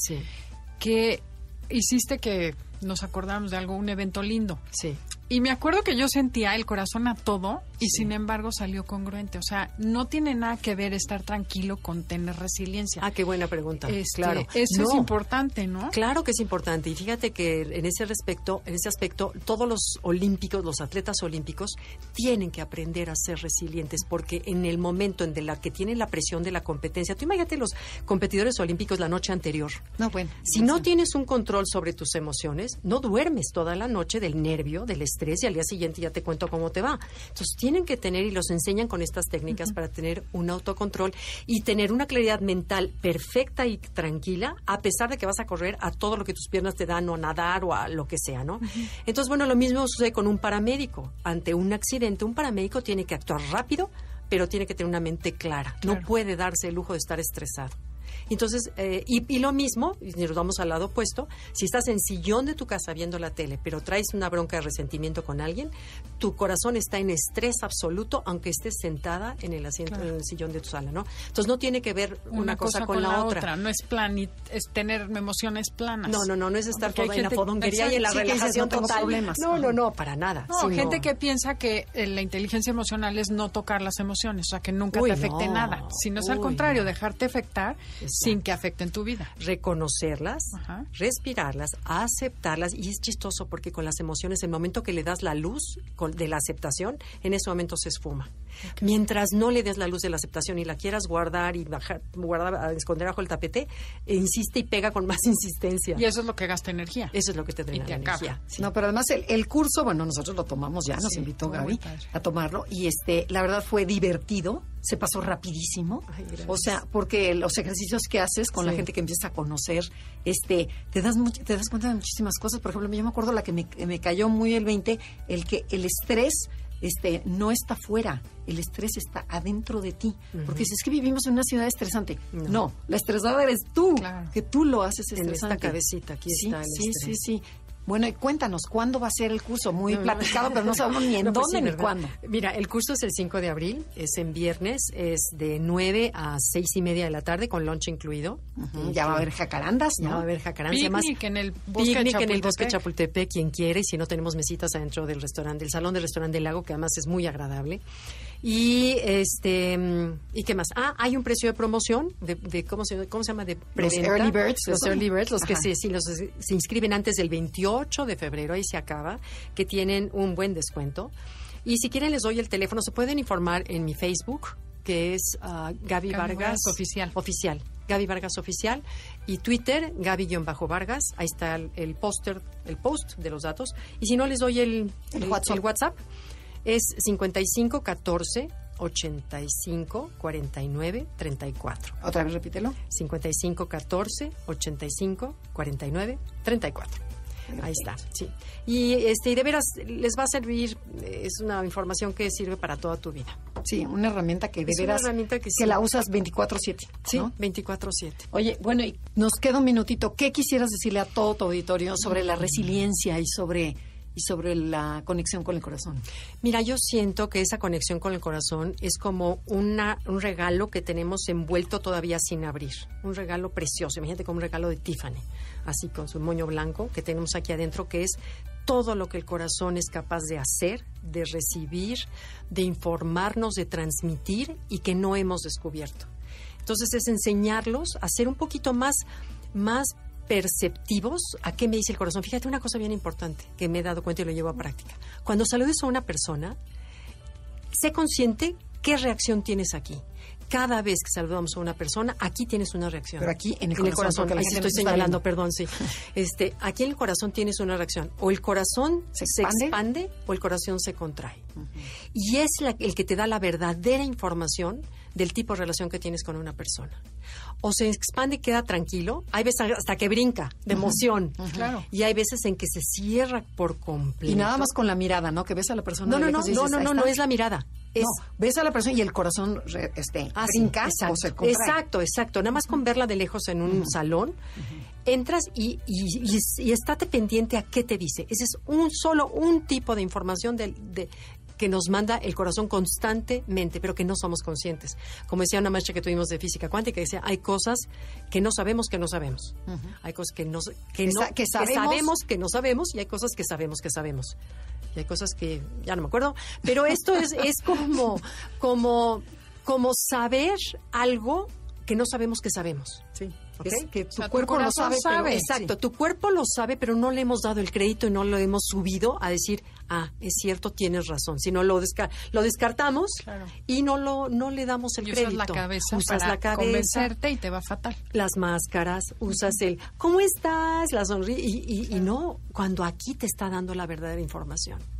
que hiciste que nos acordamos de algo, un evento lindo. Sí. Y me acuerdo que yo sentía el corazón a todo y sin embargo salió congruente. O sea, no tiene nada que ver estar tranquilo con tener resiliencia. Ah, qué buena pregunta. Este, claro. Eso es importante, ¿no? Claro que es importante. Y fíjate que en ese respecto, en ese aspecto, todos los olímpicos, los atletas olímpicos, tienen que aprender a ser resilientes porque en el momento en la que tienen la presión de la competencia, tú imagínate los competidores olímpicos la noche anterior. No, bueno. Si no tienes un control sobre tus emociones, no duermes toda la noche del nervio, del estrés y al día siguiente ya te cuento cómo te va. Entonces tienen que tener y los enseñan con estas técnicas para tener un autocontrol y tener una claridad mental perfecta y tranquila a pesar de que vas a correr a todo lo que tus piernas te dan o a nadar o a lo que sea, ¿no? Entonces, bueno, lo mismo sucede con un paramédico. Ante un accidente, un paramédico tiene que actuar rápido, pero tiene que tener una mente clara. No puede darse el lujo de estar estresado. Entonces, eh, y, lo mismo, y nos vamos al lado opuesto, si estás en sillón de tu casa viendo la tele, pero traes una bronca de resentimiento con alguien, tu corazón está en estrés absoluto, aunque estés sentada en el asiento, en el sillón de tu sala, ¿no? Entonces no tiene que ver una, cosa, con, la, otra. No es plan, es tener emociones planas. No, no, no, no es estar toda en la fodonguería y en la relajación total. No, no, no, para nada. No, gente que piensa que eh, la inteligencia emocional es no tocar las emociones, o sea, que nunca te afecte nada, sino es al contrario, dejarte afectar sin que afecten tu vida. Reconocerlas, respirarlas, aceptarlas. Y es chistoso porque con las emociones, el momento que le das la luz de la aceptación, en ese momento se esfuma. Mientras no le des la luz de la aceptación y la quieras guardar y bajar, guardar, esconder bajo el tapete, insiste y pega con más (laughs) insistencia. Y eso es lo que gasta energía. Eso es lo que te drena energía. No, pero además el, curso, bueno, nosotros lo tomamos ya, nos invitó Gaby a tomarlo y este, la verdad fue divertido, se pasó rapidísimo. o sea, porque los ejercicios que haces con la gente que empieza a conocer, este, te das te das cuenta de muchísimas cosas. Por ejemplo, yo me acuerdo la que me, me cayó muy el 20, el que el estrés este, no está fuera, el estrés está adentro de ti. Porque si es que vivimos en una ciudad estresante. No, la estresada eres tú, que tú lo haces estresante. En esta cabecita, aquí está el sí, Sí, sí, bueno, y cuéntanos, ¿cuándo va a ser el curso? Muy platicado, pero no sabemos ni (laughs) en pues dónde ni cuándo. Mira, el curso es el 5 de abril, es en viernes, es de 9 a 6 y media de la tarde, con lunch incluido. Ya va a haber jacarandas, ¿no? Ya va a haber jacarandas. Picnic en el bosque Chapultepec. en el bosque Chapultepec, quien quiere, si no tenemos mesitas adentro del restaurante, del salón del restaurante del lago, que además es muy agradable. Y este y qué más? Ah, hay un precio de promoción de, cómo se cómo se llama de preventa. Los early birds, los early birds, los que se, los, se inscriben antes del 28 de febrero, ahí se acaba, que tienen un buen descuento. Y si quieren les doy el teléfono, se pueden informar en mi Facebook, que es uh, Gaby, Vargas, oficial. Oficial. Gaby Vargas Oficial y Twitter, Gaby-Vargas. Ahí está el, póster, el post de los datos. Y si no, les doy el, el, WhatsApp. el WhatsApp es 55 14 85 49 34. Otra vez repítelo. 55 14 85 49 34. Ahí está, sí. Y este y de veras les va a servir es una información que sirve para toda tu vida. Sí, una herramienta que de veras una herramienta que, la usas 24/7, Sí, 24/7. Oye, bueno, y nos queda un minutito. ¿Qué quisieras decirle a todo tu auditorio sobre la resiliencia y sobre y sobre la conexión con el corazón? Mira, yo siento que esa conexión con el corazón es como una, un regalo que tenemos envuelto todavía sin abrir. Un regalo precioso. Imagínate como un regalo de Tiffany, así con su moño blanco que tenemos aquí adentro, que es todo lo que el corazón es capaz de hacer, de recibir, de informarnos, de transmitir y que no hemos descubierto. Entonces es enseñarlos a ser un poquito más, más perceptivos a qué me dice el corazón. Fíjate una cosa bien importante que me he dado cuenta y lo llevo a práctica. Cuando saludes a una persona, sé consciente qué reacción tienes aquí. Cada vez que saludamos a una persona, aquí tienes una reacción. Pero aquí en el corazón. ahí estoy señalando, perdón, sí. (laughs) Este, aquí en el corazón tienes una reacción. O el corazón se expande, o el corazón se contrae. Y es el que te da la verdadera información del tipo de relación que tienes con una persona o se expande y queda tranquilo, hay veces hasta que brinca de emoción. Claro. Y hay veces en que se cierra por completo. Y nada más con la mirada, ¿no? Que ves a la persona. No, no, no, no, no, no, no, es la mirada. Es, ves a la persona y el corazón este, ah, brinca exacto, o se Exacto, exacto. Nada más con verla de lejos en un salón, entras y, y, y, estate pendiente a qué te dice. Ese es un solo, un tipo de información de, de, que nos manda el corazón constantemente, pero que no somos conscientes. Como decía una maestra que tuvimos de física cuántica, decía, hay cosas que no sabemos que no sabemos. Hay cosas que, no, que, no, que, sabemos. que no sabemos y hay cosas que sabemos que sabemos. Y hay cosas que ya no me acuerdo, pero esto es, (laughs) es como, como, como saber algo que no sabemos que sabemos. Sí. Que tu cuerpo lo sabe. exacto, tu cuerpo lo sabe, pero no le hemos dado el crédito y no lo hemos subido a decir, ah, es cierto, tienes razón. Si no lo, lo descartamos y no lo no le damos el crédito. Usas la cabeza usas la cabeza, convencerte y te va fatal. Las máscaras, usas el ¿cómo estás? La sonrisa y, y no, cuando aquí te está dando la verdadera información.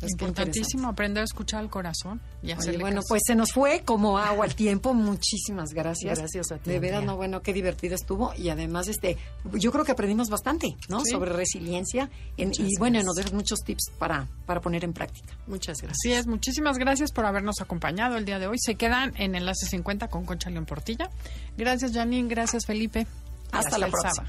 Es importantísimo aprender a escuchar al corazón. Y bueno, pues se nos fue como agua el tiempo. (laughs) Muchísimas gracias. Gracias a ti. De veras, no, bueno, qué divertido estuvo. Y además, este, yo creo que aprendimos bastante, ¿no? Sobre resiliencia. y bueno, nos dejas muchos tips para, para poner en práctica. Muchas gracias. Así es, muchísimas gracias por habernos acompañado el día de hoy. Se quedan en Enlace 50 con Concha León Portilla. Gracias, Janine. Gracias, Felipe. Hasta, la próxima.